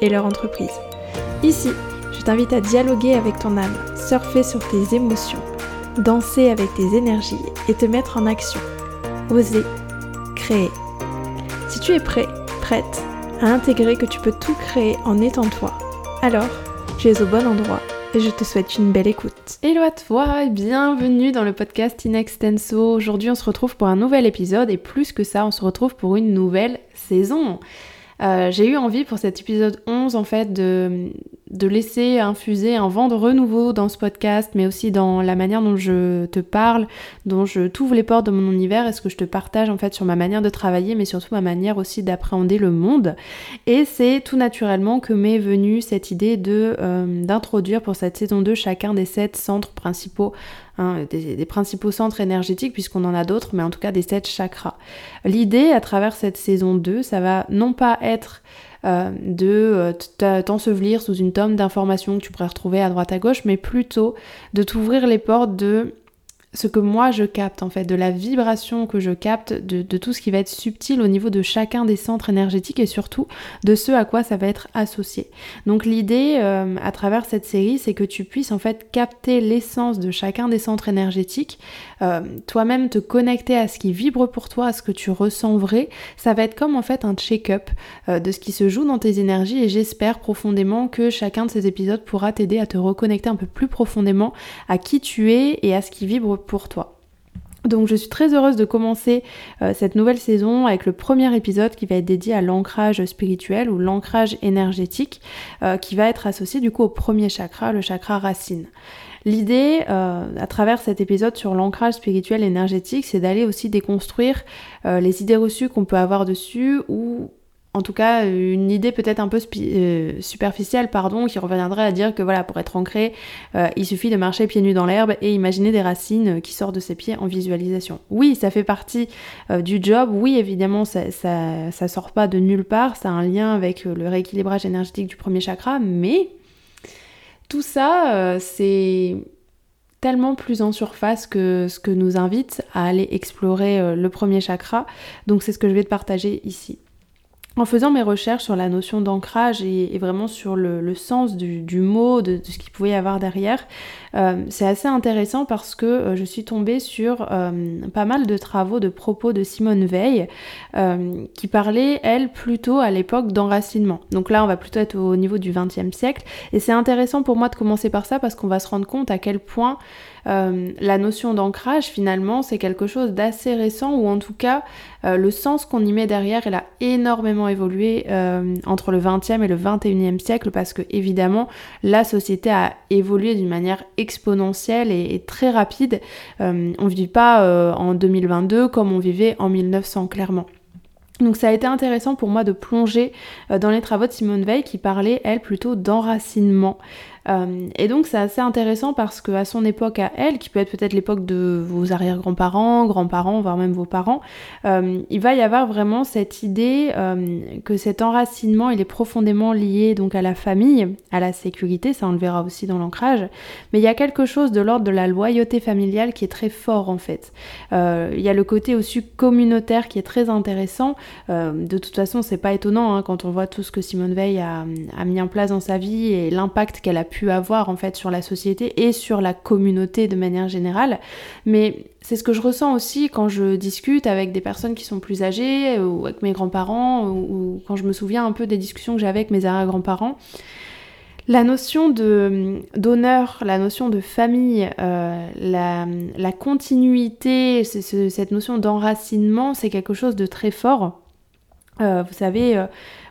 et leur entreprise. Ici, je t'invite à dialoguer avec ton âme, surfer sur tes émotions, danser avec tes énergies et te mettre en action. Oser, créer. Si tu es prêt, prête à intégrer que tu peux tout créer en étant toi, alors tu es au bon endroit et je te souhaite une belle écoute. Hello à toi et bienvenue dans le podcast Inextenso. Aujourd'hui on se retrouve pour un nouvel épisode et plus que ça on se retrouve pour une nouvelle saison. Euh, j'ai eu envie pour cet épisode 11 en fait de, de laisser infuser un vent de renouveau dans ce podcast, mais aussi dans la manière dont je te parle, dont je t'ouvre les portes de mon univers et ce que je te partage en fait sur ma manière de travailler, mais surtout ma manière aussi d'appréhender le monde. Et c'est tout naturellement que m'est venue cette idée euh, d'introduire pour cette saison 2 chacun des sept centres principaux Hein, des, principaux centres énergétiques, puisqu'on en a d'autres, mais en tout cas des sept chakras. L'idée à travers cette saison 2, ça va non pas être euh, de euh, t'ensevelir sous une tome d'informations que tu pourrais retrouver à droite à gauche, mais plutôt de t'ouvrir les portes de ce que moi je capte en fait, de la vibration que je capte, de, tout ce qui va être subtil au niveau de chacun des centres énergétiques et surtout de ce à quoi ça va être associé. Donc l'idée euh, à travers cette série, c'est que tu puisses en fait capter l'essence de chacun des centres énergétiques, euh, toi-même te connecter à ce qui vibre pour toi, à ce que tu ressens vrai. Ça va être comme en fait un check-up euh, de ce qui se joue dans tes énergies et j'espère profondément que chacun de ces épisodes pourra t'aider à te reconnecter un peu plus profondément à qui tu es et à ce qui vibre pour toi. Donc je suis très heureuse de commencer euh, cette nouvelle saison avec le premier épisode qui va être dédié à l'ancrage spirituel ou l'ancrage énergétique euh, qui va être associé du coup au premier chakra, le chakra racine. L'idée euh, à travers cet épisode sur l'ancrage spirituel énergétique, c'est d'aller aussi déconstruire les idées reçues qu'on peut avoir dessus ou en tout cas une idée peut-être un peu euh, superficielle pardon qui reviendrait à dire que voilà pour être ancré euh, il suffit de marcher pieds nus dans l'herbe et imaginer des racines qui sortent de ses pieds en visualisation. Oui ça fait partie euh, du job. Oui évidemment ça, ça, ça, sort pas de nulle part. Ça a un lien avec le rééquilibrage énergétique du premier chakra. Mais tout ça c'est tellement plus en surface que ce que nous invite à aller explorer le premier chakra. Donc c'est ce que je vais te partager ici en faisant mes recherches sur la notion d'ancrage et, vraiment sur le, sens du, mot, de, ce qu'il pouvait y avoir derrière, euh, c'est assez intéressant parce que euh, je suis tombée sur euh, pas mal de travaux de propos de Simone Veil qui parlait, elle, plutôt à l'époque d'enracinement. Donc là, on va plutôt être au niveau du XXe siècle. Et c'est intéressant pour moi de commencer par ça parce qu'on va se rendre compte à quel point euh, la notion d'ancrage, finalement, c'est quelque chose d'assez récent, ou en tout cas, euh, le sens qu'on y met derrière, il a énormément évolué euh, entre le 20e et le 21e siècle, parce que évidemment, la société a évolué d'une manière exponentielle et, très rapide. on ne vit pas en 2022 comme on vivait en 1900, clairement. Donc ça a été intéressant pour moi de plonger dans les travaux de Simone Veil qui parlait, elle, plutôt d'enracinement. Euh, et donc c'est assez intéressant parce que à son époque à elle, qui peut être peut-être l'époque de vos arrière-grands-parents, grands-parents, voire même vos parents, euh, il va y avoir vraiment cette idée euh, que cet enracinement il est profondément lié donc à la famille, à la sécurité, ça on le verra aussi dans l'ancrage, mais il y a quelque chose de l'ordre de la loyauté familiale qui est très fort en fait. il y a le côté aussi communautaire qui est très intéressant. de toute façon c'est pas étonnant hein, quand on voit tout ce que Simone Veil a, a mis en place dans sa vie et l'impact qu'elle a pu avoir en fait sur la société et sur la communauté de manière générale. Mais c'est ce que je ressens aussi quand je discute avec des personnes qui sont plus âgées ou avec mes grands-parents ou, quand je me souviens un peu des discussions que j'avais avec mes arrière-grands-parents. La notion d'honneur, la notion de famille, euh, la, la, continuité, cette notion d'enracinement, c'est quelque chose de très fort. Euh, vous savez, euh,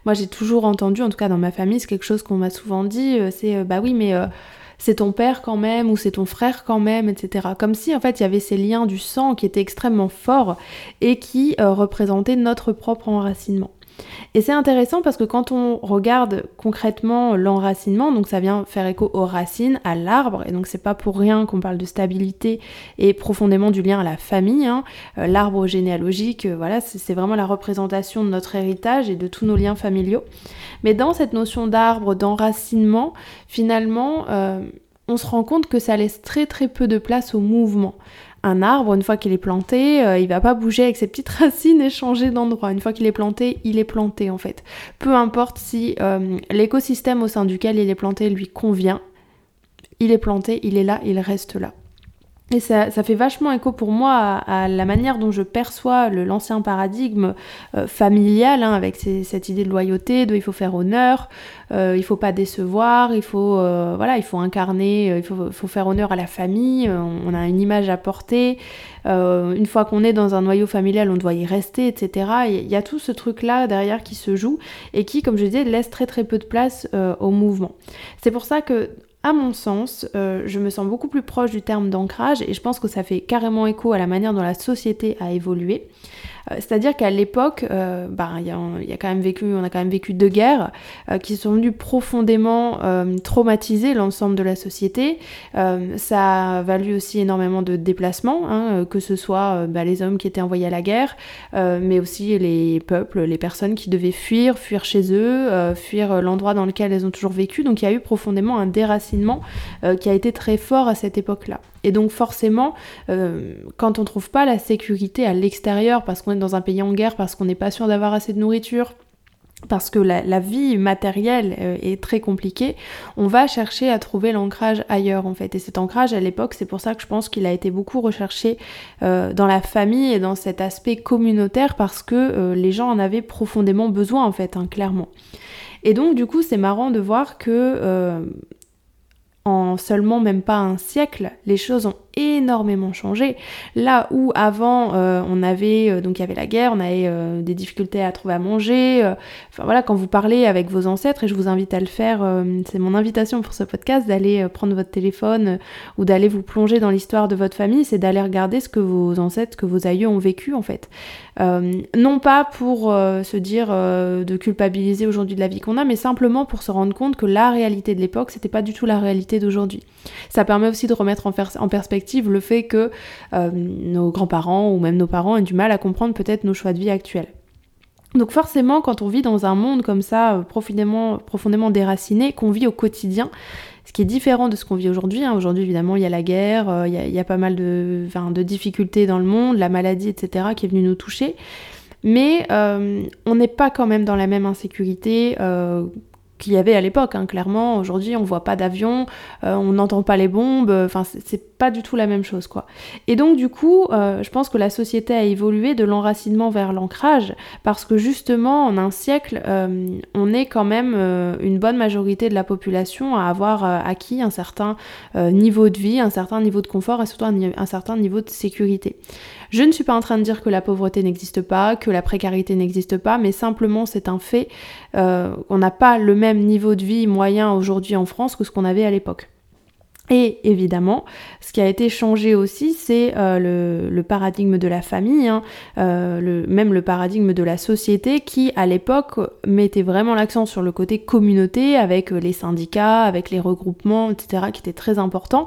moi j'ai toujours entendu, en tout cas dans ma famille, c'est quelque chose qu'on m'a souvent dit, euh, c'est bah oui mais c'est ton père quand même ou c'est ton frère quand même, etc. Comme si en fait il y avait ces liens du sang qui étaient extrêmement forts et qui représentaient notre propre enracinement. Et c'est intéressant parce que quand on regarde concrètement l'enracinement, donc ça vient faire écho aux racines, à l'arbre, et donc c'est pas pour rien qu'on parle de stabilité et profondément du lien à la famille. Hein. Euh, l'arbre généalogique, euh, voilà, c'est vraiment la représentation de notre héritage et de tous nos liens familiaux. Mais dans cette notion d'arbre, d'enracinement, finalement, euh, on se rend compte que ça laisse très très peu de place au mouvement un arbre, une fois qu'il est planté, euh, il va pas bouger avec ses petites racines et changer d'endroit. Une fois qu'il est planté, il est planté en fait. Peu importe si euh, l'écosystème au sein duquel il est planté lui convient, il est planté, il est là, il reste là. Et ça, fait vachement écho pour moi à, la manière dont je perçois l'ancien paradigme euh, familial, hein, avec cette idée de loyauté, de il faut faire honneur, euh, il faut pas décevoir, il faut, euh, voilà, il faut incarner, il faut, faire honneur à la famille, on a une image à porter, une fois qu'on est dans un noyau familial, on doit y rester, etc. Il y a tout ce truc-là derrière qui se joue et qui, comme je disais, laisse très très peu de place au mouvement. C'est pour ça que à mon sens, euh, je me sens beaucoup plus proche du terme d'ancrage et je pense que ça fait carrément écho à la manière dont la société a évolué. Euh, c'est-à-dire qu'à l'époque, euh, bah, y, a, quand même vécu, on a quand même vécu deux guerres euh, qui sont venues profondément traumatiser l'ensemble de la société. ça a valu aussi énormément de déplacements, hein, que ce soit bah, les hommes qui étaient envoyés à la guerre, mais aussi les peuples, les personnes qui devaient fuir, fuir chez eux, fuir l'endroit dans lequel elles ont toujours vécu. Donc il y a eu profondément un déracinement qui a été très fort à cette époque-là. Et donc forcément, euh, quand on trouve pas la sécurité à l'extérieur, parce qu'on est dans un pays en guerre, parce qu'on n'est pas sûr d'avoir assez de nourriture, parce que la, vie matérielle euh, est très compliquée, on va chercher à trouver l'ancrage ailleurs en fait. Et cet ancrage à l'époque, c'est pour ça que je pense qu'il a été beaucoup recherché euh, dans la famille et dans cet aspect communautaire parce que les gens en avaient profondément besoin en fait, hein, clairement. Et donc du coup, c'est marrant de voir que en seulement même pas un siècle, les choses ont énormément changé. Là où avant euh, on avait euh, donc il y avait la guerre, on avait euh, des difficultés à trouver à manger. enfin voilà, quand vous parlez avec vos ancêtres et je vous invite à le faire, c'est mon invitation pour ce podcast d'aller prendre votre téléphone ou d'aller vous plonger dans l'histoire de votre famille, c'est d'aller regarder ce que vos ancêtres, que vos aïeux ont vécu en fait. non pas pour se dire de culpabiliser aujourd'hui de la vie qu'on a, mais simplement pour se rendre compte que la réalité de l'époque, c'était pas du tout la réalité d'aujourd'hui. Ça permet aussi de remettre en, en perspective le fait que euh, nos grands-parents ou même nos parents aient du mal à comprendre peut-être nos choix de vie actuels. Donc forcément, quand on vit dans un monde comme ça, euh, profondément, déraciné, qu'on vit au quotidien, ce qui est différent de ce qu'on vit aujourd'hui. Hein. Aujourd'hui, évidemment, il y a la guerre, euh, il y, a pas mal de, de, difficultés dans le monde, la maladie, etc., qui est venue nous toucher. Mais on n'est pas quand même dans la même insécurité qu'il y avait à l'époque. Hein, clairement, aujourd'hui, on voit pas d'avion, euh, on n'entend pas les bombes. Enfin, c'est pas du tout la même chose, quoi. Et donc, du coup, euh, je pense que la société a évolué de l'enracinement vers l'ancrage, parce que justement, en un siècle, euh, on est quand même une bonne majorité de la population à avoir acquis un certain niveau de vie, un certain niveau de confort et surtout un certain niveau de sécurité. Je ne suis pas en train de dire que la pauvreté n'existe pas, que la précarité n'existe pas, mais simplement c'est un fait. Euh, on n'a pas le même niveau de vie moyen aujourd'hui en France que ce qu'on avait à l'époque. Et évidemment, ce qui a été changé aussi, c'est euh, le, paradigme de la famille, hein, euh, même le paradigme de la société qui, à l'époque, mettait vraiment l'accent sur le côté communauté, avec les syndicats, avec les regroupements, etc., qui était très important.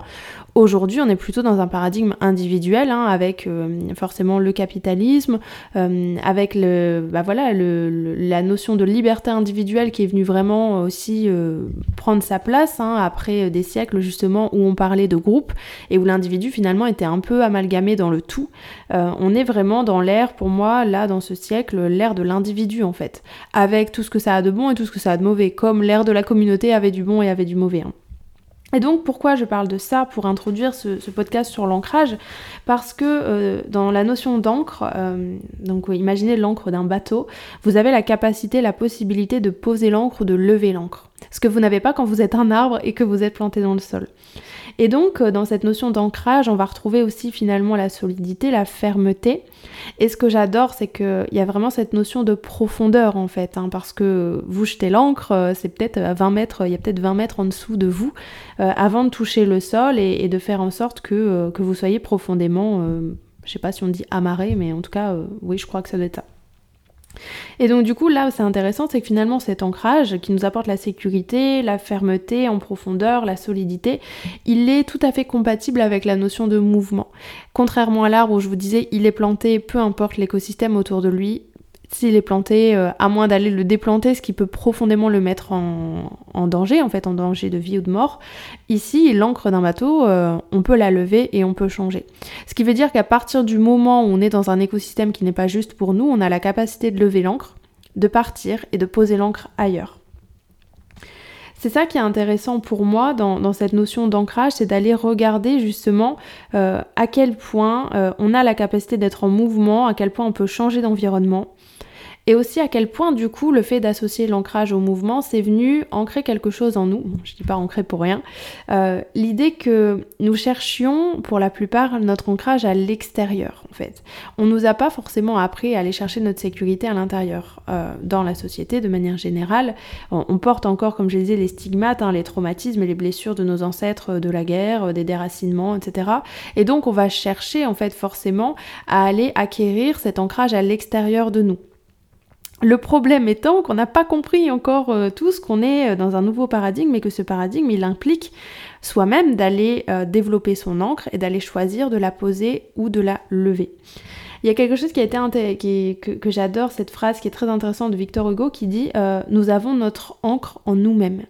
Aujourd'hui, on est plutôt dans un paradigme individuel, hein, avec euh, forcément le capitalisme, euh, avec le, bah voilà, le, la notion de liberté individuelle qui est venue vraiment aussi euh, prendre sa place hein, après des siècles justement où on parlait de groupe et où l'individu finalement était un peu amalgamé dans le tout. on est vraiment dans l'ère, pour moi, là dans ce siècle, l'ère de l'individu en fait, avec tout ce que ça a de bon et tout ce que ça a de mauvais, comme l'ère de la communauté avait du bon et avait du mauvais. Hein. Et donc pourquoi je parle de ça pour introduire ce, podcast sur l'ancrage? Parce que euh, dans la notion d'encre, euh, donc imaginez l'encre d'un bateau, vous avez la capacité, la possibilité de poser l'encre ou de lever l'encre. Ce que vous n'avez pas quand vous êtes un arbre et que vous êtes planté dans le sol. Et donc, euh, dans cette notion d'ancrage, on va retrouver aussi finalement la solidité, la fermeté. Et ce que j'adore, c'est qu'il y a vraiment cette notion de profondeur en fait, hein, parce que vous jetez l'encre, euh, c'est peut-être à 20 mètres, il y a peut-être 20 mètres en dessous de vous, euh, avant de toucher le sol et, de faire en sorte que, que vous soyez profondément, je sais pas si on dit amarré, mais en tout cas, oui, je crois que ça doit être ça. Et donc du coup là c'est intéressant c'est que finalement cet ancrage qui nous apporte la sécurité, la fermeté en profondeur, la solidité, il est tout à fait compatible avec la notion de mouvement. Contrairement à l'arbre où je vous disais il est planté peu importe l'écosystème autour de lui, s'il est planté, euh, à moins d'aller le déplanter, ce qui peut profondément le mettre en, danger, en fait, en danger de vie ou de mort. Ici, l'encre d'un bateau, euh, on peut la lever et on peut changer. Ce qui veut dire qu'à partir du moment où on est dans un écosystème qui n'est pas juste pour nous, on a la capacité de lever l'encre, de partir et de poser l'encre ailleurs. C'est ça qui est intéressant pour moi dans, cette notion d'ancrage, c'est d'aller regarder justement euh, à quel point on a la capacité d'être en mouvement, à quel point on peut changer d'environnement, et aussi à quel point du coup le fait d'associer l'ancrage au mouvement, c'est venu ancrer quelque chose en nous. je dis pas ancrer pour rien. Euh, l'idée que nous cherchions pour la plupart notre ancrage à l'extérieur en fait. On nous a pas forcément appris à aller chercher notre sécurité à l'intérieur. Euh, dans la société de manière générale, on, porte encore, comme je disais, les stigmates, hein, les traumatismes et les blessures de nos ancêtres de la guerre, des déracinements, etc. Et donc on va chercher en fait forcément à aller acquérir cet ancrage à l'extérieur de nous. Le problème étant qu'on n'a pas compris encore euh, tous qu'on est euh, dans un nouveau paradigme et que ce paradigme, il implique soi-même d'aller euh, développer son encre et d'aller choisir de la poser ou de la lever. Il y a quelque chose qui a été que, que j'adore, cette phrase qui est très intéressante de Victor Hugo qui dit Nous avons notre encre en nous-mêmes.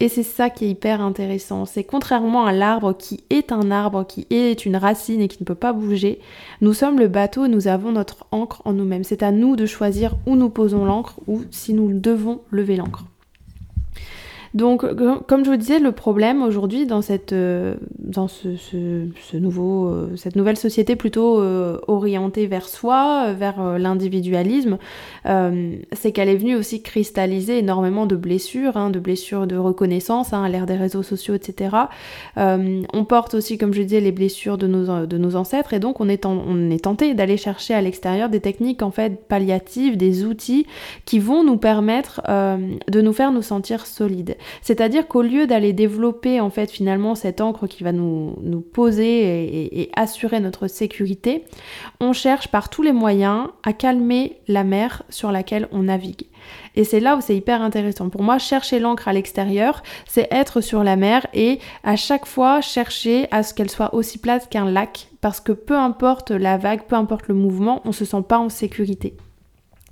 Et c'est ça qui est hyper intéressant. C'est contrairement à l'arbre qui est un arbre, qui est une racine et qui ne peut pas bouger, nous sommes le bateau, nous avons notre encre en nous-mêmes. C'est à nous de choisir où nous posons l'encre ou si nous devons lever l'encre. Donc, comme je vous disais, le problème aujourd'hui dans cette, euh, dans ce, ce, nouveau, euh, cette nouvelle société plutôt euh, orientée vers soi, vers l'individualisme, c'est qu'elle est venue aussi cristalliser énormément de blessures, hein, de blessures de reconnaissance hein, à l'ère des réseaux sociaux, etc. on porte aussi, comme je disais, les blessures de nos, de nos ancêtres et donc on est, on est tenté d'aller chercher à l'extérieur des techniques en fait palliatives, des outils qui vont nous permettre de nous faire nous sentir solides. C'est-à-dire qu'au lieu d'aller développer en fait finalement cette encre qui va nous, poser et, assurer notre sécurité, on cherche par tous les moyens à calmer la mer sur laquelle on navigue. Et c'est là où c'est hyper intéressant. Pour moi, chercher l'encre à l'extérieur, c'est être sur la mer et à chaque fois chercher à ce qu'elle soit aussi plate qu'un lac. Parce que peu importe la vague, peu importe le mouvement, on se sent pas en sécurité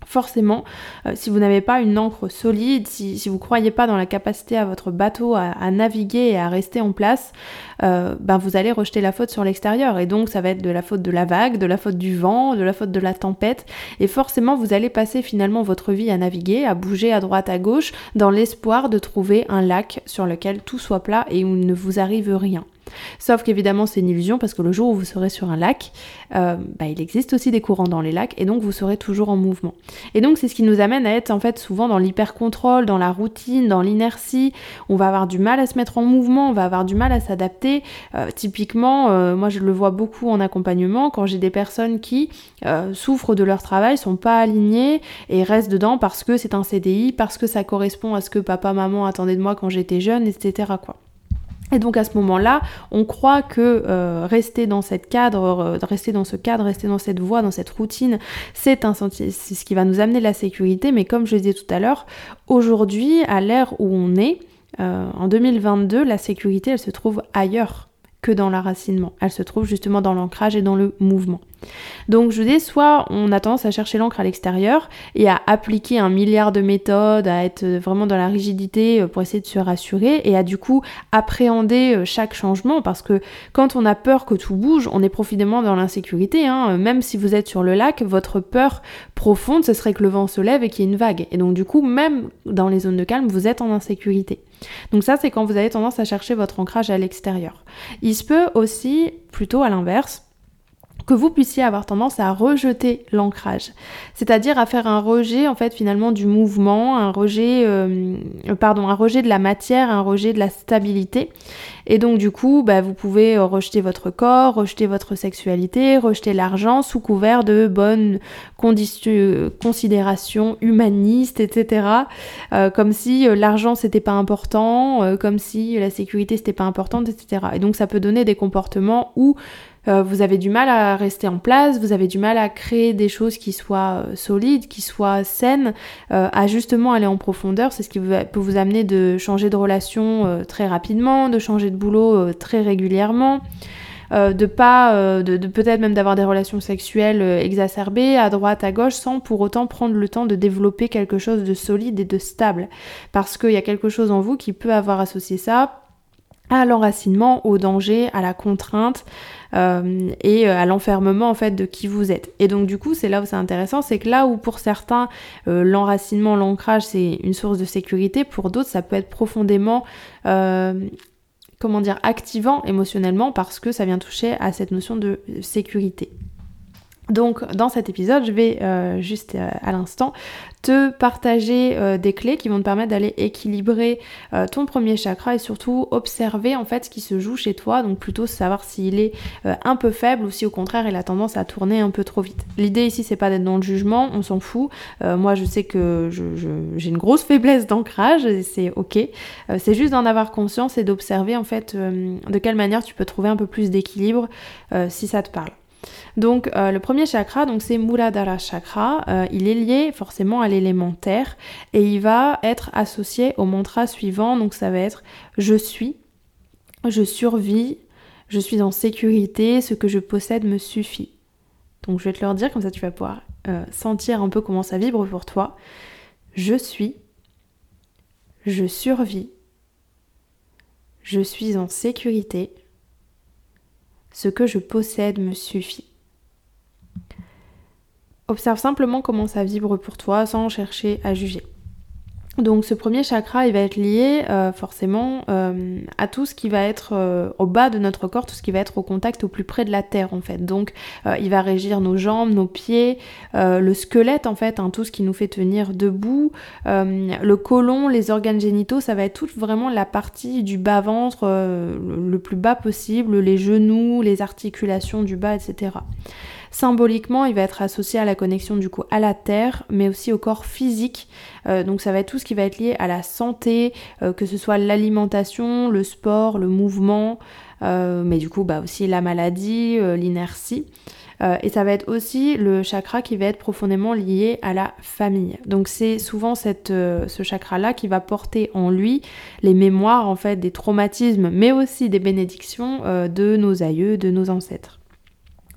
forcément, euh, si vous n'avez pas une encre solide, si, vous ne croyez pas dans la capacité à votre bateau à, naviguer et à rester en place, euh, ben vous allez rejeter la faute sur l'extérieur. Et donc ça va être de la faute de la vague, de la faute du vent, de la faute de la tempête. Et forcément, vous allez passer finalement votre vie à naviguer, à bouger à droite, à gauche, dans l'espoir de trouver un lac sur lequel tout soit plat et où ne vous arrive rien. Sauf qu'évidemment c'est une illusion parce que le jour où vous serez sur un lac, euh, bah, il existe aussi des courants dans les lacs et donc vous serez toujours en mouvement. Et donc c'est ce qui nous amène à être en fait souvent dans l'hyper-contrôle, dans la routine, dans l'inertie. On va avoir du mal à se mettre en mouvement, on va avoir du mal à s'adapter. Euh, typiquement, euh, moi je le vois beaucoup en accompagnement quand j'ai des personnes qui souffrent de leur travail, sont pas alignées et restent dedans parce que c'est un CDI, parce que ça correspond à ce que papa, maman attendaient de moi quand j'étais jeune, etc. Et donc à ce moment-là, on croit que euh, rester dans cette cadre, euh, rester dans ce cadre, rester dans cette voie, dans cette routine, c'est un c'est ce qui va nous amener la sécurité. Mais comme je disais tout à l'heure, aujourd'hui, à l'ère où on est, euh, en 2022, la sécurité, elle se trouve ailleurs que dans l'enracinement. Elle se trouve justement dans l'ancrage et dans le mouvement. Donc je dis, soit on a tendance à chercher l'encre à l'extérieur et à appliquer un milliard de méthodes, à être vraiment dans la rigidité euh, pour essayer de se rassurer et à du coup appréhender euh, chaque changement parce que quand on a peur que tout bouge, on est profondément dans l'insécurité. Hein. Même si vous êtes sur le lac, votre peur profonde, ce serait que le vent se lève et qu'il y ait une vague. Et donc du coup, même dans les zones de calme, vous êtes en insécurité. Donc ça, c'est quand vous avez tendance à chercher votre ancrage à l'extérieur. Il se peut aussi, plutôt à l'inverse, que vous puissiez avoir tendance à rejeter l'ancrage, c'est-à-dire à faire un rejet en fait finalement du mouvement, un rejet, euh, pardon, un rejet de la matière, un rejet de la stabilité. Et donc du coup, bah, vous pouvez euh, rejeter votre corps, rejeter votre sexualité, rejeter l'argent sous couvert de bonnes considérations humanistes, etc. Euh, comme si l'argent c'était pas important, comme si la sécurité c'était pas importante, etc. Et donc ça peut donner des comportements où euh, vous avez du mal à rester en place, vous avez du mal à créer des choses qui soient euh, solides, qui soient saines, euh, à justement aller en profondeur. C'est ce qui peut vous amener de changer de relation très rapidement, de changer de boulot très régulièrement. de pas, de, peut-être même d'avoir des relations sexuelles exacerbées à droite, à gauche, sans pour autant prendre le temps de développer quelque chose de solide et de stable. Parce qu'il y a quelque chose en vous qui peut avoir associé ça à l'enracinement, au danger, à la contrainte euh, et euh, à l'enfermement en fait de qui vous êtes. Et donc du coup, c'est là où c'est intéressant, c'est que là où pour certains euh, l'enracinement, l'ancrage, c'est une source de sécurité, pour d'autres ça peut être profondément comment dire activant émotionnellement parce que ça vient toucher à cette notion de sécurité. Donc dans cet épisode, je vais euh, juste euh, à l'instant te partager euh, des clés qui vont te permettre d'aller équilibrer ton premier chakra et surtout observer en fait ce qui se joue chez toi, donc plutôt savoir s'il est un peu faible ou si au contraire il a tendance à tourner un peu trop vite. L'idée ici c'est pas d'être dans le jugement, on s'en fout. moi je sais que j'ai une grosse faiblesse d'ancrage et c'est ok. c'est juste d'en avoir conscience et d'observer en fait de quelle manière tu peux trouver un peu plus d'équilibre si ça te parle. Donc euh, le premier chakra, donc c'est Muladhara chakra, euh, il est lié forcément à l'élémentaire et il va être associé au mantra suivant, donc ça va être je suis, je survis, je suis en sécurité, ce que je possède me suffit. Donc je vais te le dire, comme ça tu vas pouvoir euh, sentir un peu comment ça vibre pour toi. Je suis, je survis, je suis en sécurité, ce que je possède me suffit. Observe simplement comment ça vibre pour toi sans chercher à juger. Donc ce premier chakra, il va être lié euh, forcément euh, à tout ce qui va être euh, au bas de notre corps, tout ce qui va être au contact au plus près de la terre en fait. Donc il va régir nos jambes, nos pieds, le squelette en fait, hein, tout ce qui nous fait tenir debout, le côlon, les organes génitaux, ça va être toute vraiment la partie du bas ventre le plus bas possible, les genoux, les articulations du bas, etc. Symboliquement, il va être associé à la connexion du coup à la terre, mais aussi au corps physique. Euh, donc ça va être tout ce qui va être lié à la santé, euh, que ce soit l'alimentation, le sport, le mouvement, euh, mais du coup bah aussi la maladie, l'inertie. et ça va être aussi le chakra qui va être profondément lié à la famille. Donc c'est souvent cette, ce chakra-là qui va porter en lui les mémoires en fait des traumatismes, mais aussi des bénédictions de nos aïeux, de nos ancêtres.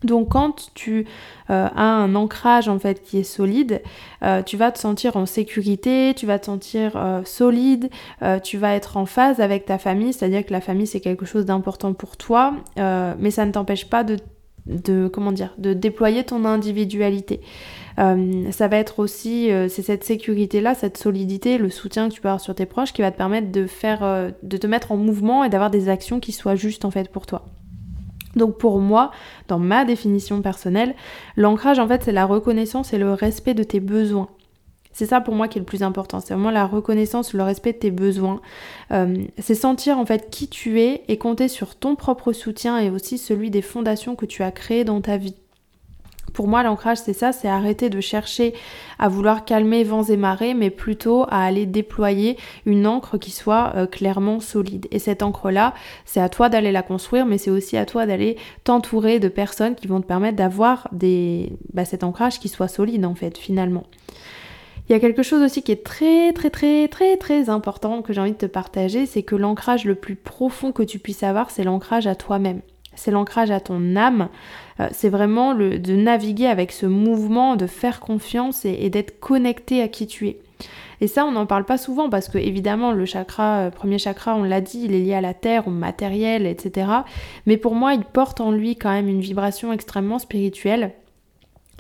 Donc quand tu euh, as un ancrage en fait qui est solide, euh, tu vas te sentir en sécurité, tu vas te sentir euh, solide, tu vas être en phase avec ta famille, c'est-à-dire que la famille c'est quelque chose d'important pour toi, mais ça ne t'empêche pas de, de, de déployer ton individualité. ça va être aussi c'est cette sécurité là, cette solidité, le soutien que tu peux avoir sur tes proches qui va te permettre de faire de te mettre en mouvement et d'avoir des actions qui soient justes en fait pour toi. Donc pour moi, dans ma définition personnelle, l'ancrage en fait c'est la reconnaissance et le respect de tes besoins. C'est ça pour moi qui est le plus important, c'est vraiment la reconnaissance, le respect de tes besoins. Euh, c'est sentir en fait qui tu es et compter sur ton propre soutien et aussi celui des fondations que tu as créées dans ta vie. Pour moi, l'ancrage, c'est ça, c'est arrêter de chercher à vouloir calmer vents et marées, mais plutôt à aller déployer une encre qui soit euh, clairement solide. Et cette encre-là, c'est à toi d'aller la construire, mais c'est aussi à toi d'aller t'entourer de personnes qui vont te permettre d'avoir des... Bah, cet ancrage qui soit solide, en fait, finalement. Il y a quelque chose aussi qui est très très très très très important que j'ai envie de te partager, c'est que l'ancrage le plus profond que tu puisses avoir, c'est l'ancrage à toi-même c'est l'ancrage à ton âme, euh, c'est vraiment le, de naviguer avec ce mouvement, de faire confiance et, d'être connecté à qui tu es. Et ça, on n'en parle pas souvent parce que évidemment, le chakra, euh, premier chakra, on l'a dit, il est lié à la terre, au matériel, etc. Mais pour moi, il porte en lui quand même une vibration extrêmement spirituelle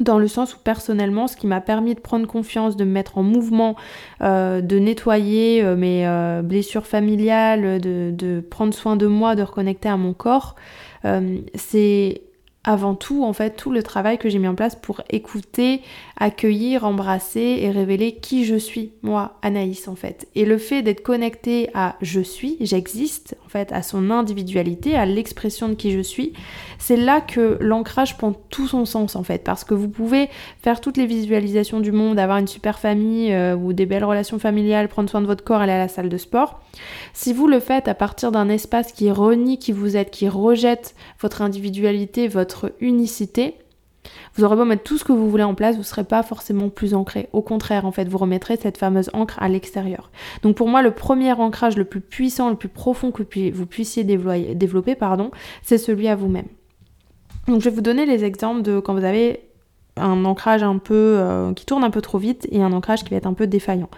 dans le sens où personnellement, ce qui m'a permis de prendre confiance, de me mettre en mouvement, euh, de nettoyer mes blessures familiales, de, de, prendre soin de moi, de reconnecter à mon corps, euh, c'est avant tout en fait tout le travail que j'ai mis en place pour écouter, accueillir, embrasser et révéler qui je suis, moi, Anaïs en fait. Et le fait d'être connecté à je suis, j'existe en fait, à son individualité, à l'expression de qui je suis, c'est là que l'ancrage prend tout son sens en fait, parce que vous pouvez faire toutes les visualisations du monde, avoir une super famille euh, ou des belles relations familiales, prendre soin de votre corps, aller à la salle de sport. Si vous le faites à partir d'un espace qui renie qui vous êtes, qui rejette votre individualité, votre unicité, vous aurez beau mettre tout ce que vous voulez en place, vous ne serez pas forcément plus ancré. Au contraire, en fait, vous remettrez cette fameuse encre à l'extérieur. Donc pour moi, le premier ancrage le plus puissant, le plus profond que vous puissiez développer, pardon, c'est celui à vous-même. Donc je vais vous donner les exemples de quand vous avez un ancrage un peu euh, qui tourne un peu trop vite et un ancrage qui va être un peu défaillant.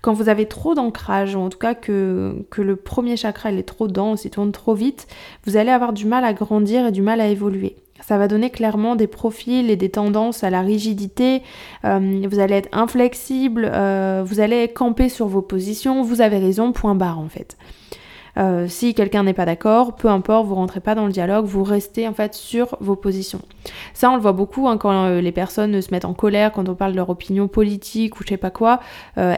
Quand vous avez trop d'ancrage, ou en tout cas que, que le premier chakra il est trop dense, il tourne trop vite, vous allez avoir du mal à grandir et du mal à évoluer. Ça va donner clairement des profils et des tendances à la rigidité. Euh, vous allez être inflexible, euh, vous allez camper sur vos positions. Vous avez raison, point barre en fait. Euh, si quelqu'un n'est pas d'accord, peu importe, vous rentrez pas dans le dialogue, vous restez en fait sur vos positions. Ça, on le voit beaucoup hein, quand les personnes se mettent en colère, quand on parle de leur opinion politique ou je sais pas quoi.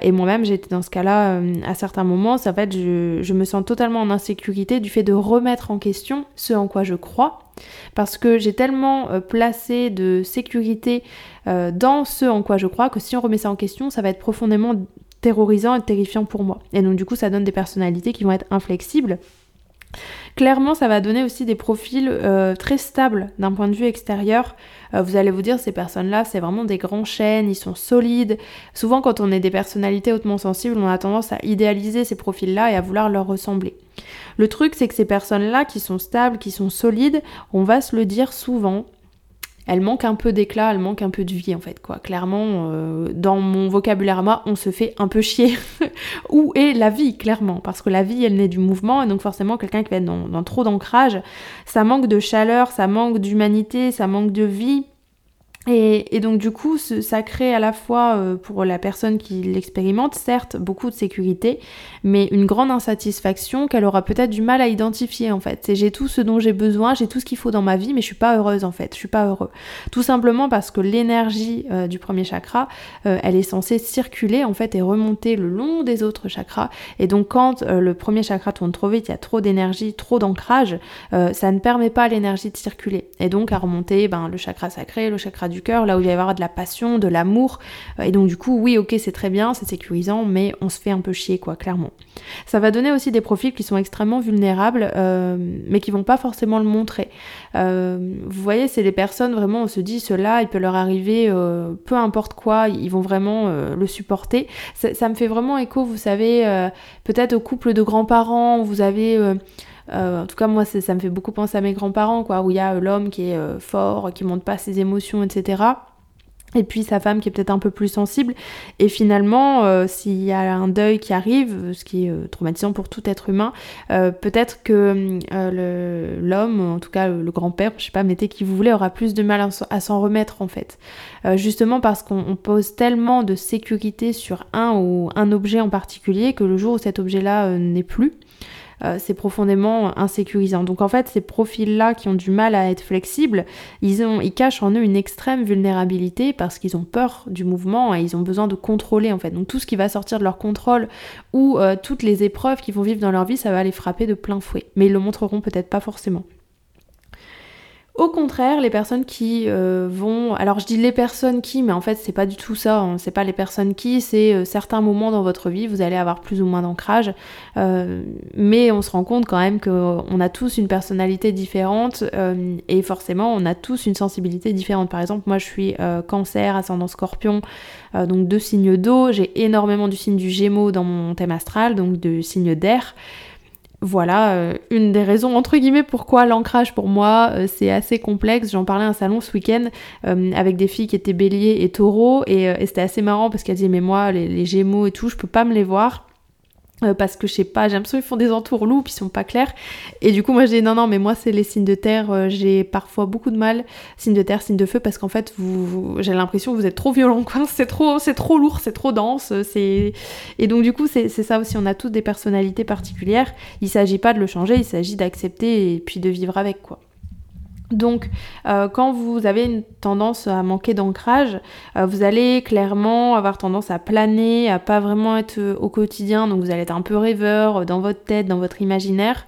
Et moi-même, j'étais dans ce cas-là à certains moments. En fait, je, je me sens totalement en insécurité du fait de remettre en question ce en quoi je crois. Parce que j'ai tellement placé de sécurité dans ce en quoi je crois que si on remet ça en question, ça va être profondément terrorisant et terrifiant pour moi. Et donc du coup, ça donne des personnalités qui vont être inflexibles. Clairement, ça va donner aussi des profils euh, très stables d'un point de vue extérieur. Euh, vous allez vous dire, ces personnes-là, c'est vraiment des grands chênes, ils sont solides. Souvent, quand on est des personnalités hautement sensibles, on a tendance à idéaliser ces profils-là et à vouloir leur ressembler. Le truc, c'est que ces personnes-là qui sont stables, qui sont solides, on va se le dire souvent, elle manque un peu d'éclat, elle manque un peu de vie en fait quoi. Clairement, euh, dans mon vocabulaire moi, on se fait un peu chier. Où est la vie clairement? Parce que la vie, elle naît du mouvement et donc forcément quelqu'un qui va être dans trop d'ancrage, ça manque de chaleur, ça manque d'humanité, ça manque de vie. Et, donc du coup, ça crée à la fois euh, pour la personne qui l'expérimente, certes, beaucoup de sécurité, mais une grande insatisfaction qu'elle aura peut-être du mal à identifier en fait. C'est j'ai tout ce dont j'ai besoin, j'ai tout ce qu'il faut dans ma vie, mais je suis pas heureuse en fait, je suis pas heureux. Tout simplement parce que l'énergie euh, du premier chakra, euh, elle est censée circuler en fait et remonter le long des autres chakras. Et donc quand le premier chakra tourne trop vite, il y a trop d'énergie, trop d'ancrage, ça ne permet pas à l'énergie de circuler. Et donc à remonter ben, le chakra sacré, le chakra du cœur, là où il va y avoir de la passion, de l'amour. Euh, et donc du coup, oui, ok, c'est très bien, c'est sécurisant, mais on se fait un peu chier, quoi, clairement. Ça va donner aussi des profils qui sont extrêmement vulnérables, euh, mais qui vont pas forcément le montrer. Euh, vous voyez, c'est des personnes vraiment, on se dit, cela, il peut leur arriver peu importe quoi, ils vont vraiment le supporter. Ça, me fait vraiment écho, vous savez, peut-être au couple de grands-parents, vous avez... en tout cas, moi, ça me fait beaucoup penser à mes grands-parents, quoi, où il y a l'homme qui est fort, qui montre pas ses émotions, etc et puis sa femme qui est peut-être un peu plus sensible. Et finalement, euh, s'il y a un deuil qui arrive, ce qui est euh, traumatisant pour tout être humain, euh, peut-être que l'homme, en tout cas le, grand-père, je sais pas, mettez qui vous voulez, aura plus de mal à s'en remettre en fait. justement parce qu'on pose tellement de sécurité sur un ou un objet en particulier que le jour où cet objet-là n'est plus, euh, c'est profondément insécurisant. Donc en fait, ces profils-là qui ont du mal à être flexibles, ils, ont, cachent en eux une extrême vulnérabilité parce qu'ils ont peur du mouvement et ils ont besoin de contrôler en fait. Donc tout ce qui va sortir de leur contrôle ou euh, toutes les épreuves qu'ils vont vivre dans leur vie, ça va les frapper de plein fouet. Mais ils le montreront peut-être pas forcément. Au contraire, les personnes qui euh, vont, alors je dis les personnes qui, mais en fait c'est pas du tout ça, hein. c'est pas les personnes qui, c'est euh, certains moments dans votre vie, vous allez avoir plus ou moins d'ancrage, euh, mais on se rend compte quand même qu'on a tous une personnalité différente et forcément on a tous une sensibilité différente. Par exemple, moi je suis cancer, ascendant scorpion, donc deux signes d'eau, j'ai énormément du signe du gémeaux dans mon thème astral, donc de signe d'air voilà euh, une des raisons entre guillemets pourquoi l'ancrage pour moi euh, c'est assez complexe. J'en parlais à un salon ce week-end euh, avec des filles qui étaient béliers et taureaux et, c'était assez marrant parce qu'elles disaient mais moi les, les, gémeaux et tout je peux pas me les voir. Euh, parce que je sais pas, j'ai l'impression qu'ils font des entourloups puis ils sont pas clairs. Et du coup, moi dis non, non, mais moi c'est les signes de terre, euh, j'ai parfois beaucoup de mal. Signes de terre, signes de feu, parce qu'en fait, vous, j'ai l'impression que vous êtes trop violent, quoi. C'est trop, c'est trop lourd, c'est trop dense. c'est Et donc, du coup, c'est ça aussi, on a tous des personnalités particulières. Il s'agit pas de le changer, il s'agit d'accepter et puis de vivre avec, quoi. Donc, euh, quand vous avez une tendance à manquer d'ancrage, euh, vous allez clairement avoir tendance à planer, à pas vraiment être euh, au quotidien. Donc, vous allez être un peu rêveur dans votre tête, dans votre imaginaire.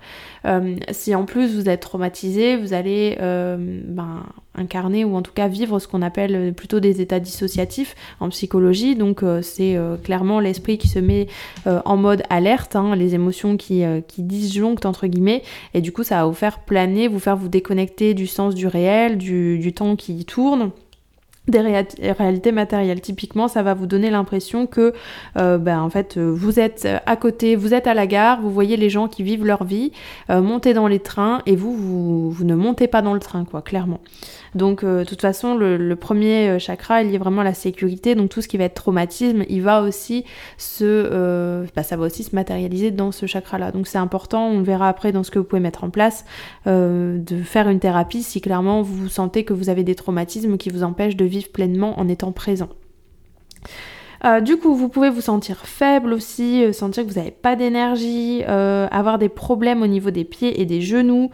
Si en plus vous êtes traumatisé, vous allez ben, incarner ou en tout cas vivre ce qu'on appelle plutôt des états dissociatifs en psychologie. Donc c'est clairement l'esprit qui se met en mode alerte, hein, les émotions qui, qui disjonctent entre guillemets, et du coup ça va vous faire planer, vous faire vous déconnecter du sens du réel, du, temps qui tourne des réalités matérielles. Typiquement, ça va vous donner l'impression que, euh, ben, en fait, vous êtes à côté, vous êtes à la gare, vous voyez les gens qui vivent leur vie, euh, monter dans les trains, et vous, vous, vous, ne montez pas dans le train, quoi, clairement. Donc, euh, de toute façon, le, premier euh, chakra, il est vraiment la sécurité. Donc, tout ce qui va être traumatisme, il va aussi se, euh, bah, ça va aussi se matérialiser dans ce chakra-là. Donc, c'est important. On le verra après dans ce que vous pouvez mettre en place, de faire une thérapie si clairement vous sentez que vous avez des traumatismes qui vous empêchent de vivre pleinement en étant présent. du coup, vous pouvez vous sentir faible aussi, sentir que vous n'avez pas d'énergie, avoir des problèmes au niveau des pieds et des genoux,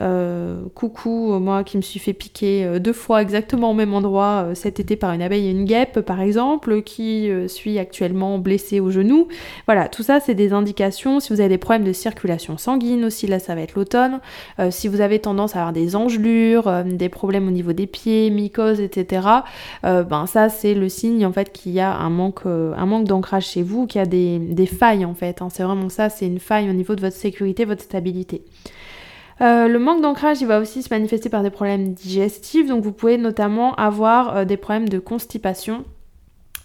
euh, coucou, moi qui me suis fait piquer euh, deux fois exactement au même endroit euh, cet été par une abeille et une guêpe par exemple, qui suis actuellement blessée au genou. Voilà, tout ça c'est des indications. Si vous avez des problèmes de circulation sanguine aussi, là ça va être l'automne. si vous avez tendance à avoir des engelures, des problèmes au niveau des pieds, mycoses, etc. ben ça c'est le signe en fait qu'il y a un manque, un d'ancrage chez vous, qu'il y a des, failles en fait. Hein. C'est vraiment ça, c'est une faille au niveau de votre sécurité, votre stabilité. Euh, le manque d'ancrage, va aussi se manifester par des problèmes digestifs, donc vous pouvez notamment avoir euh, des problèmes de constipation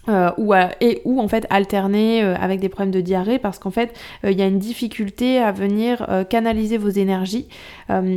euh, ou et ou en fait alterner euh, avec des problèmes de diarrhée parce qu'en fait euh, il y a une difficulté à venir canaliser vos énergies.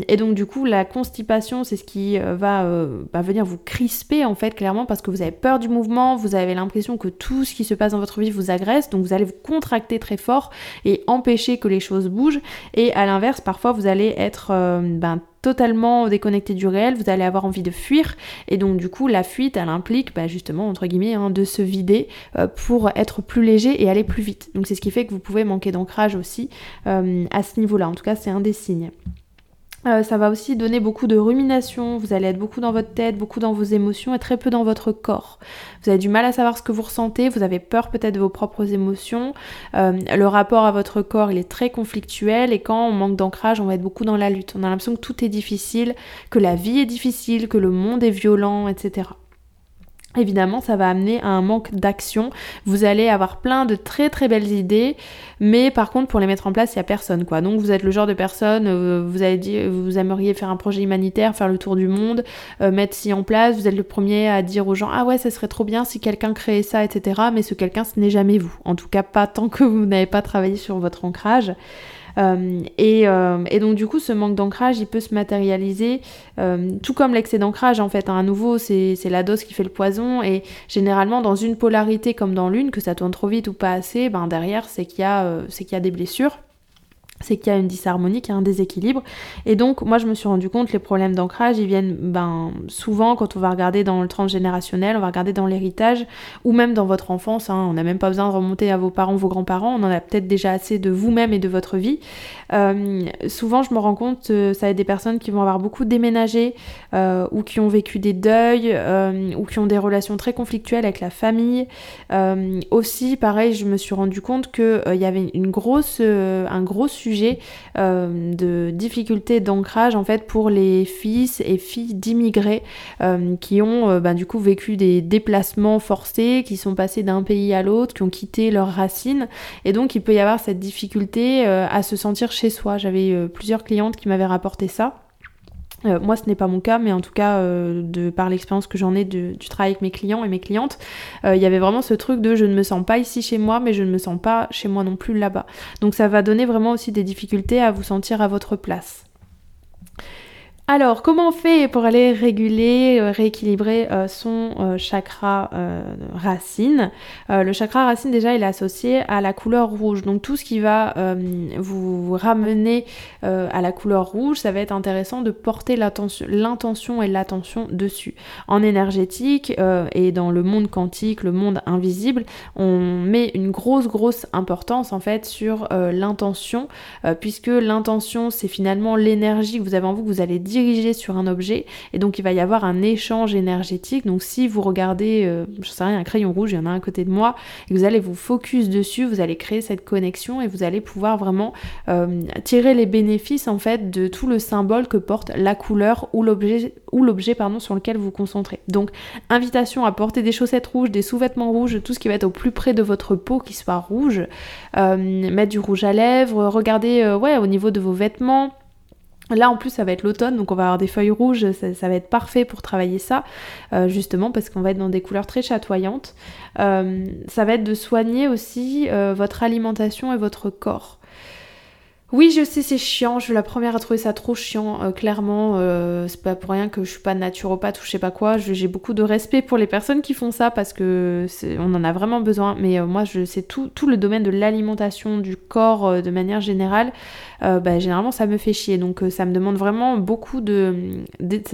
Et donc du coup la constipation c'est ce qui va, venir vous crisper en fait clairement parce que vous avez peur du mouvement vous avez l'impression que tout ce qui se passe dans votre vie vous agresse donc vous allez vous contracter très fort et empêcher que les choses bougent. Et à l'inverse parfois vous allez être ben, totalement déconnecté du réel, vous allez avoir envie de fuir et donc du coup la fuite elle implique bah, justement entre guillemets hein, de se vider euh, pour être plus léger et aller plus vite. Donc c'est ce qui fait que vous pouvez manquer d'ancrage aussi euh, à ce niveau-là. En tout cas c'est un des signes. Euh, ça va aussi donner beaucoup de rumination, vous allez être beaucoup dans votre tête, beaucoup dans vos émotions et très peu dans votre corps. Vous avez du mal à savoir ce que vous ressentez, vous avez peur peut-être de vos propres émotions. Euh, le rapport à votre corps, il est très conflictuel et quand on manque d'ancrage, on va être beaucoup dans la lutte. On a l'impression que tout est difficile, que la vie est difficile, que le monde est violent, etc. Évidemment, ça va amener à un manque d'action. Vous allez avoir plein de très très belles idées, mais par contre, pour les mettre en place, il n'y a personne, quoi. Donc, vous êtes le genre de personne, euh, vous avez dit, vous aimeriez faire un projet humanitaire, faire le tour du monde, euh, mettre ci en place. Vous êtes le premier à dire aux gens, ah ouais, ça serait trop bien si quelqu'un créait ça, etc. Mais ce quelqu'un, ce n'est jamais vous. En tout cas, pas tant que vous n'avez pas travaillé sur votre ancrage. Euh, euh, et, donc du coup, ce manque d'ancrage, il peut se matérialiser, euh, tout comme l'excès d'ancrage en fait. Hein. À nouveau, c'est la dose qui fait le poison. Et généralement, dans une polarité comme dans l'une, que ça tourne trop vite ou pas assez, ben derrière, c'est qu'il y, qu'il y a des blessures c'est qu'il y a une disharmonie, qu'il y a un déséquilibre. Et donc, moi, je me suis rendu compte, les problèmes d'ancrage, ils viennent ben, souvent quand on va regarder dans le transgénérationnel, on va regarder dans l'héritage, ou même dans votre enfance. Hein. on n'a même pas besoin de remonter à vos parents, vos grands-parents, on en a peut-être déjà assez de vous-même et de votre vie. Euh, souvent, je me rends compte, euh, ça va être des personnes qui vont avoir beaucoup déménagé, euh, ou qui ont vécu des deuils, ou qui ont des relations très conflictuelles avec la famille. aussi, pareil, je me suis rendu compte qu'il y avait une grosse, un gros sujet euh, de difficulté d'ancrage en fait pour les fils et filles d'immigrés euh, qui ont ben, du coup vécu des déplacements forcés, qui sont passés d'un pays à l'autre, qui ont quitté leurs racines et donc il peut y avoir cette difficulté à se sentir chez soi. J'avais plusieurs clientes qui m'avaient rapporté ça. Euh, moi, ce n'est pas mon cas, mais en tout cas, euh, de par l'expérience que j'en ai du travail avec mes clients et mes clientes, euh, il y avait vraiment ce truc de je ne me sens pas ici chez moi, mais je ne me sens pas chez moi non plus là-bas. Donc ça va donner vraiment aussi des difficultés à vous sentir à votre place. Alors, comment on fait pour aller réguler, euh, rééquilibrer euh, son euh, chakra racine? Le chakra racine, déjà, il est associé à la couleur rouge. Donc, tout ce qui va vous ramener à la couleur rouge, ça va être intéressant de porter l'intention et l'attention dessus. En énergétique et dans le monde quantique, le monde invisible, on met une grosse, grosse importance en fait sur l'intention, puisque l'intention, c'est finalement l'énergie que vous avez en vous, que vous allez dire sur un objet et donc il va y avoir un échange énergétique. Donc si vous regardez, euh, je sais rien, un crayon rouge, il y en a un à côté de moi, et vous allez vous focus dessus, vous allez créer cette connexion et vous allez pouvoir vraiment euh, tirer les bénéfices en fait de tout le symbole que porte la couleur ou l'objet ou l'objet pardon sur lequel vous vous concentrez. Donc invitation à porter des chaussettes rouges, des sous-vêtements rouges, tout ce qui va être au plus près de votre peau qui soit rouge, euh, mettre du rouge à lèvres, regarder ouais au niveau de vos vêtements Là en plus ça va être l'automne donc on va avoir des feuilles rouges, ça, va être parfait pour travailler ça euh, justement parce qu'on va être dans des couleurs très chatoyantes. Euh, ça va être de soigner aussi euh, votre alimentation et votre corps. Oui, je sais, c'est chiant. Je suis la première à trouver ça trop chiant. Clairement, c'est pas pour rien que je suis pas naturopathe ou je sais pas quoi. J'ai beaucoup de respect pour les personnes qui font ça parce que on en a vraiment besoin. Mais moi, je sais tout le domaine de l'alimentation, du corps de manière générale. Bah, généralement, ça me fait chier. Donc, ça me demande vraiment beaucoup de,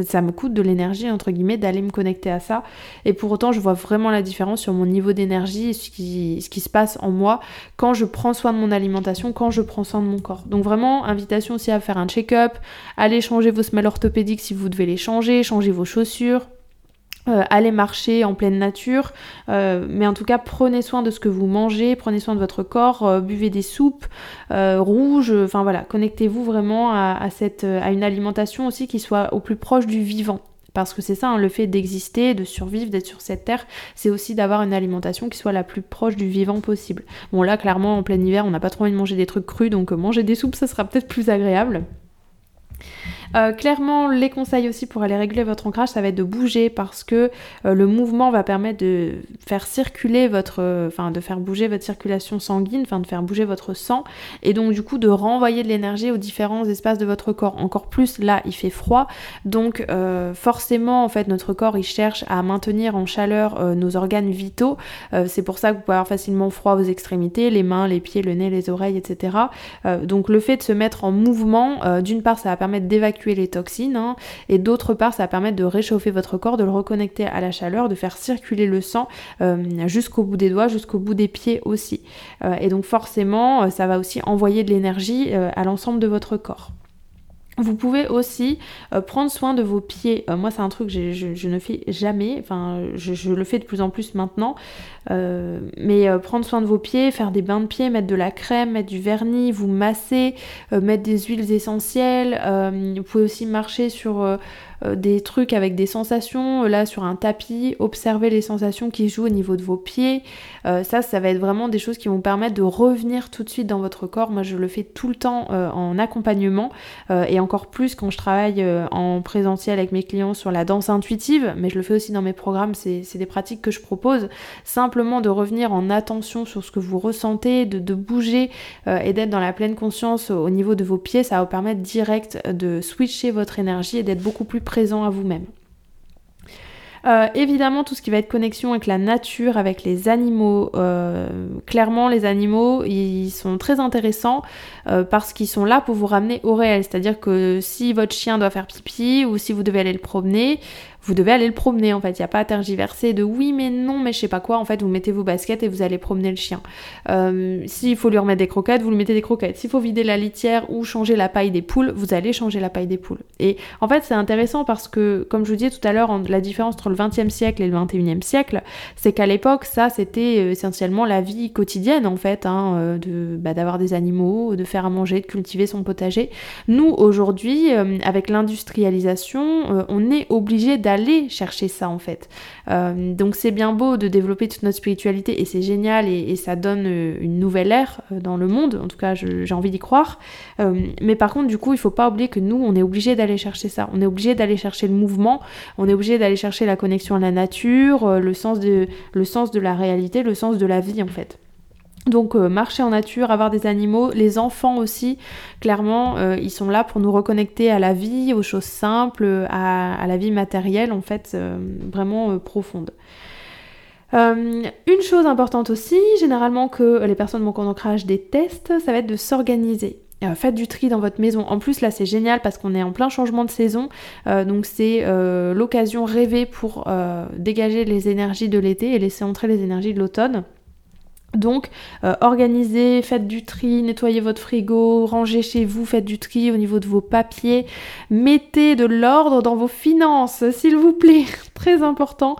ça me coûte de l'énergie entre guillemets d'aller me connecter à ça. Et pour autant, je vois vraiment la différence sur mon niveau d'énergie et ce qui, ce qui se passe en moi quand je prends soin de mon alimentation, quand je prends soin de mon corps. Donc vraiment, invitation aussi à faire un check-up, aller changer vos semelles orthopédiques si vous devez les changer, changer vos chaussures. Euh, aller marcher en pleine nature, euh, mais en tout cas prenez soin de ce que vous mangez, prenez soin de votre corps, euh, buvez des soupes rouges, enfin voilà, connectez-vous vraiment à, cette, à une alimentation aussi qui soit au plus proche du vivant. Parce que c'est ça, hein, le fait d'exister, de survivre, d'être sur cette terre, c'est aussi d'avoir une alimentation qui soit la plus proche du vivant possible. Bon là, clairement, en plein hiver, on n'a pas trop envie de manger des trucs crus, donc manger des soupes, ça sera peut-être plus agréable. Euh, clairement, les conseils aussi pour aller régler votre ancrage, ça va être de bouger parce que euh, le mouvement va permettre de faire circuler votre, euh, enfin de faire bouger votre circulation sanguine, enfin de faire bouger votre sang, et donc du coup de renvoyer de l'énergie aux différents espaces de votre corps. Encore plus là, il fait froid, donc forcément en fait notre corps il cherche à maintenir en chaleur nos organes vitaux. c'est pour ça que vous pouvez avoir facilement froid aux extrémités, les mains, les pieds, le nez, les oreilles, etc. donc le fait de se mettre en mouvement, d'une part ça va permettre d'évacuer les toxines, hein. et d'autre part ça va permettre de réchauffer votre corps, de le reconnecter à la chaleur, de faire circuler le sang euh, jusqu'au bout des doigts, jusqu'au bout des pieds aussi. Euh, et donc forcément euh, ça va aussi envoyer de l'énergie à l'ensemble de votre corps. Vous pouvez aussi prendre soin de vos pieds. moi, c'est un truc que je, ne fais jamais. Enfin, je, le fais de plus en plus maintenant. mais prendre soin de vos pieds, faire des bains de pieds, mettre de la crème, mettre du vernis, vous masser, mettre des huiles essentielles. vous pouvez aussi marcher sur euh, des trucs avec des sensations, euh, là sur un tapis, observer les sensations qui jouent au niveau de vos pieds. Euh, ça, ça va être vraiment des choses qui vont permettre de revenir tout de suite dans votre corps. Moi, je le fais tout le temps en accompagnement et encore plus quand je travaille en présentiel avec mes clients sur la danse intuitive, mais je le fais aussi dans mes programmes, c'est des pratiques que je propose. Simplement de revenir en attention sur ce que vous ressentez, de, de bouger et d'être dans la pleine conscience au niveau de vos pieds, ça va vous permettre direct de switcher votre énergie et d'être beaucoup plus présent à vous-même. Euh, évidemment, tout ce qui va être connexion avec la nature, avec les animaux. Euh, clairement, les animaux, ils sont très intéressants euh, parce qu'ils sont là pour vous ramener au réel. C'est-à-dire que si votre chien doit faire pipi ou si vous devez aller le promener, vous devez aller le promener en fait. Il n'y a pas à tergiverser de oui mais non mais je sais pas quoi. En fait, vous mettez vos baskets et vous allez promener le chien. Euh, s'il faut lui remettre des croquettes, vous lui mettez des croquettes. S'il faut vider la litière ou changer la paille des poules, vous allez changer la paille des poules. Et en fait, c'est intéressant parce que, comme je vous disais tout à l'heure, la différence entre le 20e siècle et le 21e siècle, c'est qu'à l'époque, ça c'était euh, essentiellement la vie quotidienne en fait, hein, euh, de bah, d'avoir des animaux, de faire à manger, de cultiver son potager. Nous aujourd'hui, avec l'industrialisation, on est obligé d'aller aller chercher ça en fait. Euh, donc c'est bien beau de développer toute notre spiritualité et c'est génial et, ça donne euh, une nouvelle ère euh, dans le monde, en tout cas j'ai envie d'y croire. mais par contre du coup il faut pas oublier que nous on est obligé d'aller chercher ça, on est obligé d'aller chercher le mouvement, on est obligé d'aller chercher la connexion à la nature, le sens de, le sens de la réalité, le sens de la vie en fait. Donc euh, marcher en nature, avoir des animaux, les enfants aussi, clairement, euh, ils sont là pour nous reconnecter à la vie, aux choses simples, à, la vie matérielle en fait, euh, vraiment profonde. une chose importante aussi, généralement que les personnes de mon d'ancrage détestent, ça va être de s'organiser. faites du tri dans votre maison. En plus là c'est génial parce qu'on est en plein changement de saison. donc c'est l'occasion rêvée pour dégager les énergies de l'été et laisser entrer les énergies de l'automne. Donc, euh, organisez, faites du tri, nettoyez votre frigo, rangez chez vous, faites du tri au niveau de vos papiers, mettez de l'ordre dans vos finances, s'il vous plaît, très important.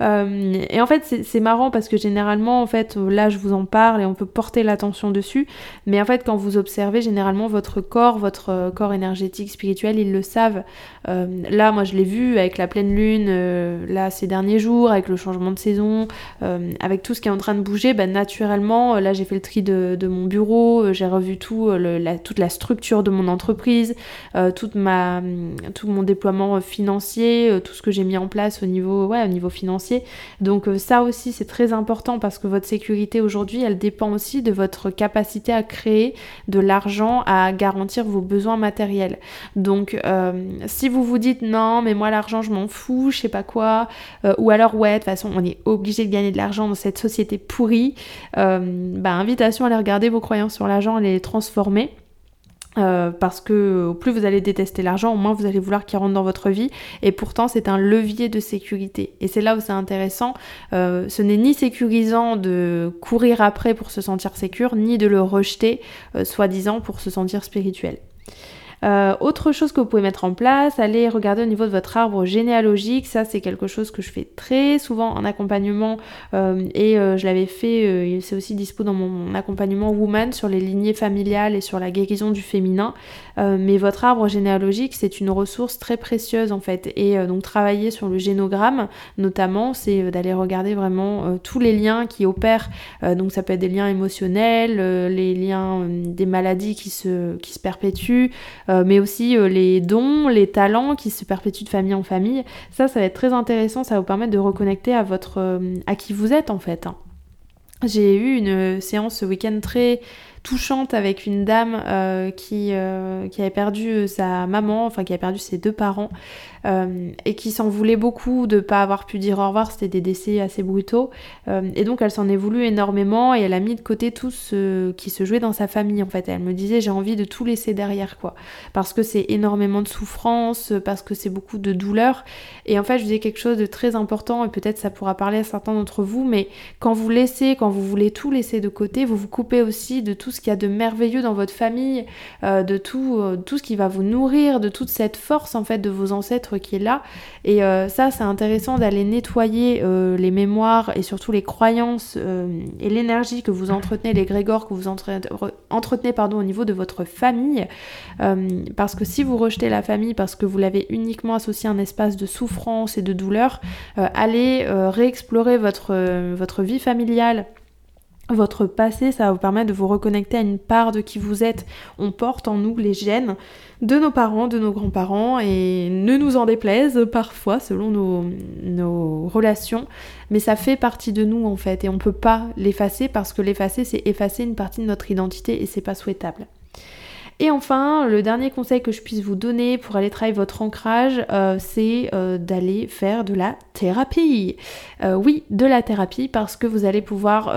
Euh, et en fait, c'est marrant parce que généralement, en fait, là, je vous en parle et on peut porter l'attention dessus. Mais en fait, quand vous observez, généralement, votre corps, votre euh, corps énergétique, spirituel, ils le savent. Euh, là, moi, je l'ai vu avec la pleine lune, là, ces derniers jours, avec le changement de saison, avec tout ce qui est en train de bouger, ben, naturellement, là, j'ai fait le tri de, mon bureau, j'ai revu tout, la, toute la structure de mon entreprise, toute ma, tout mon déploiement financier, tout ce que j'ai mis en place au niveau, financier donc euh, ça aussi c'est très important parce que votre sécurité aujourd'hui elle dépend aussi de votre capacité à créer de l'argent, à garantir vos besoins matériels. Donc euh, si vous vous dites non mais moi l'argent je m'en fous, je sais pas quoi, euh, ou alors ouais de toute façon on est obligé de gagner de l'argent dans cette société pourrie, bah invitation à aller regarder vos croyances sur l'argent les transformer. Euh, parce que plus vous allez détester l'argent, au moins vous allez vouloir qu'il rentre dans votre vie. Et pourtant, c'est un levier de sécurité. Et c'est là où c'est intéressant. Euh, ce n'est ni sécurisant de courir après pour se sentir sécure, ni de le rejeter, euh, soi-disant, pour se sentir spirituel. Euh, autre chose que vous pouvez mettre en place, allez regarder au niveau de votre arbre généalogique. Ça, c'est quelque chose que je fais très souvent en accompagnement euh, et euh, je l'avais fait, c'est aussi dispo dans mon accompagnement Woman sur les lignées familiales et sur la guérison du féminin. mais votre arbre généalogique, c'est une ressource très précieuse en fait. Et donc travailler sur le génogramme, notamment, c'est d'aller regarder vraiment tous les liens qui opèrent. donc ça peut être des liens émotionnels, les liens des maladies qui se, qui se perpétuent. Euh, mais aussi euh, les dons, les talents qui se perpétuent de famille en famille. Ça, ça va être très intéressant, ça va vous permettre de reconnecter à votre, euh, à qui vous êtes en fait. Hein. J'ai eu une séance ce week-end très touchante avec une dame qui, qui avait perdu sa maman, enfin qui a perdu ses deux parents euh, et qui s'en voulait beaucoup de pas avoir pu dire au revoir, c'était des décès assez brutaux. Euh, et donc elle s'en est voulu énormément et elle a mis de côté tout ce qui se jouait dans sa famille en fait. elle me disait j'ai envie de tout laisser derrière quoi. Parce que c'est énormément de souffrance, parce que c'est beaucoup de douleur. Et en fait je disais quelque chose de très important et peut-être ça pourra parler à certains d'entre vous, mais quand vous laissez, quand vous voulez tout laisser de côté, vous vous coupez aussi de tout ce qu'il y a de merveilleux dans votre famille, euh, de tout, tout ce qui va vous nourrir, de toute cette force en fait de vos ancêtres qui est là. Et euh, ça, c'est intéressant d'aller nettoyer euh, les mémoires et surtout les croyances euh, et l'énergie que vous entretenez, les grégores que vous entretenez, pardon, au niveau de votre famille. parce que si vous rejetez la famille parce que vous l'avez uniquement associé à un espace de souffrance et de douleur, allez réexplorer votre vie familiale votre passé, ça va vous permettre de vous reconnecter à une part de qui vous êtes. On porte en nous les gènes de nos parents, de nos grands-parents, et ne nous en déplaise parfois selon nos, relations, mais ça fait partie de nous en fait, et on peut pas l'effacer parce que l'effacer c'est effacer une partie de notre identité et c'est pas souhaitable. Et enfin, le dernier conseil que je puisse vous donner pour aller travailler votre ancrage, euh, c'est euh, d'aller faire de la thérapie. Euh, oui, de la thérapie parce que vous allez pouvoir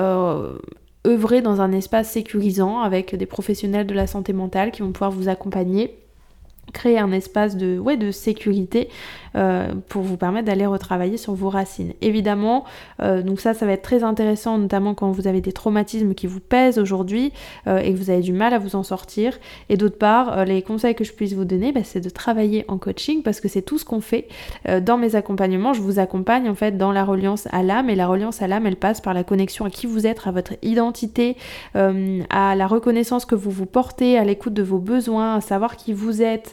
œuvrer dans un espace sécurisant avec des professionnels de la santé mentale qui vont pouvoir vous accompagner créer un espace de, ouais, de sécurité euh, pour vous permettre d'aller retravailler sur vos racines. Évidemment, euh, donc ça, ça va être très intéressant, notamment quand vous avez des traumatismes qui vous pèsent aujourd'hui euh, et que vous avez du mal à vous en sortir. Et d'autre part, les conseils que je puisse vous donner, bah, c'est de travailler en coaching parce que c'est tout ce qu'on fait dans mes accompagnements. Je vous accompagne en fait dans la reliance à l'âme et la reliance à l'âme, elle passe par la connexion à qui vous êtes, à votre identité, à la reconnaissance que vous vous portez, à l'écoute de vos besoins, à savoir qui vous êtes,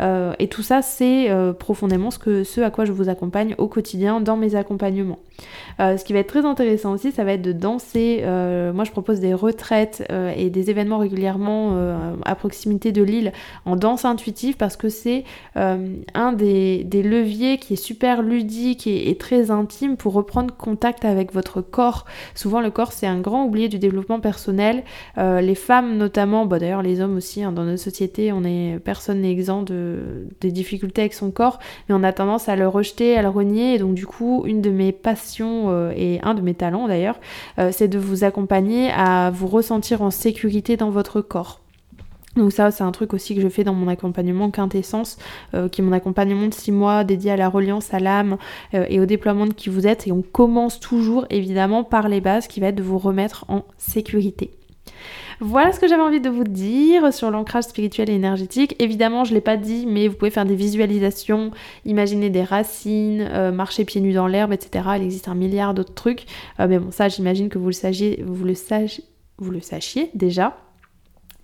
euh, et tout ça, c'est euh, profondément ce, que, ce à quoi je vous accompagne au quotidien dans mes accompagnements. Euh, ce qui va être très intéressant aussi, ça va être de danser. moi, je propose des retraites et des événements régulièrement à proximité de l'île en danse intuitive parce que c'est un des, leviers qui est super ludique et, très intime pour reprendre contact avec votre corps. Souvent, le corps, c'est un grand oublié du développement personnel. les femmes, notamment, bah, d'ailleurs, les hommes aussi, hein, dans notre société, on est, personne n'est exempt de des difficultés avec son corps, mais on a tendance à le rejeter, à le renier. Et donc du coup, une de mes passions euh, et un de mes talents d'ailleurs, euh, c'est de vous accompagner à vous ressentir en sécurité dans votre corps. Donc ça, c'est un truc aussi que je fais dans mon accompagnement Quintessence, euh, qui est mon accompagnement de 6 mois dédié à la reliance à l'âme et au déploiement de qui vous êtes. Et on commence toujours évidemment par les bases qui va être de vous remettre en sécurité. Voilà ce que j'avais envie de vous dire sur l'ancrage spirituel et énergétique. Évidemment, je ne l'ai pas dit, mais vous pouvez faire des visualisations, imaginer des racines, euh, marcher pieds nus dans l'herbe, etc. Il existe un milliard d'autres trucs. mais bon, ça, j'imagine que vous le sachiez, vous le vous le sachiez déjà.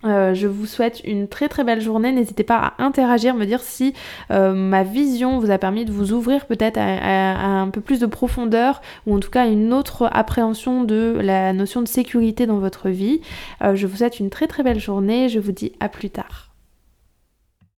Euh, je vous souhaite une très très belle journée. N'hésitez pas à interagir, me dire si euh, ma vision vous a permis de vous ouvrir peut-être à, un peu plus de profondeur ou en tout cas une autre appréhension de la notion de sécurité dans votre vie. Euh, je vous souhaite une très très belle journée. Je vous dis à plus tard.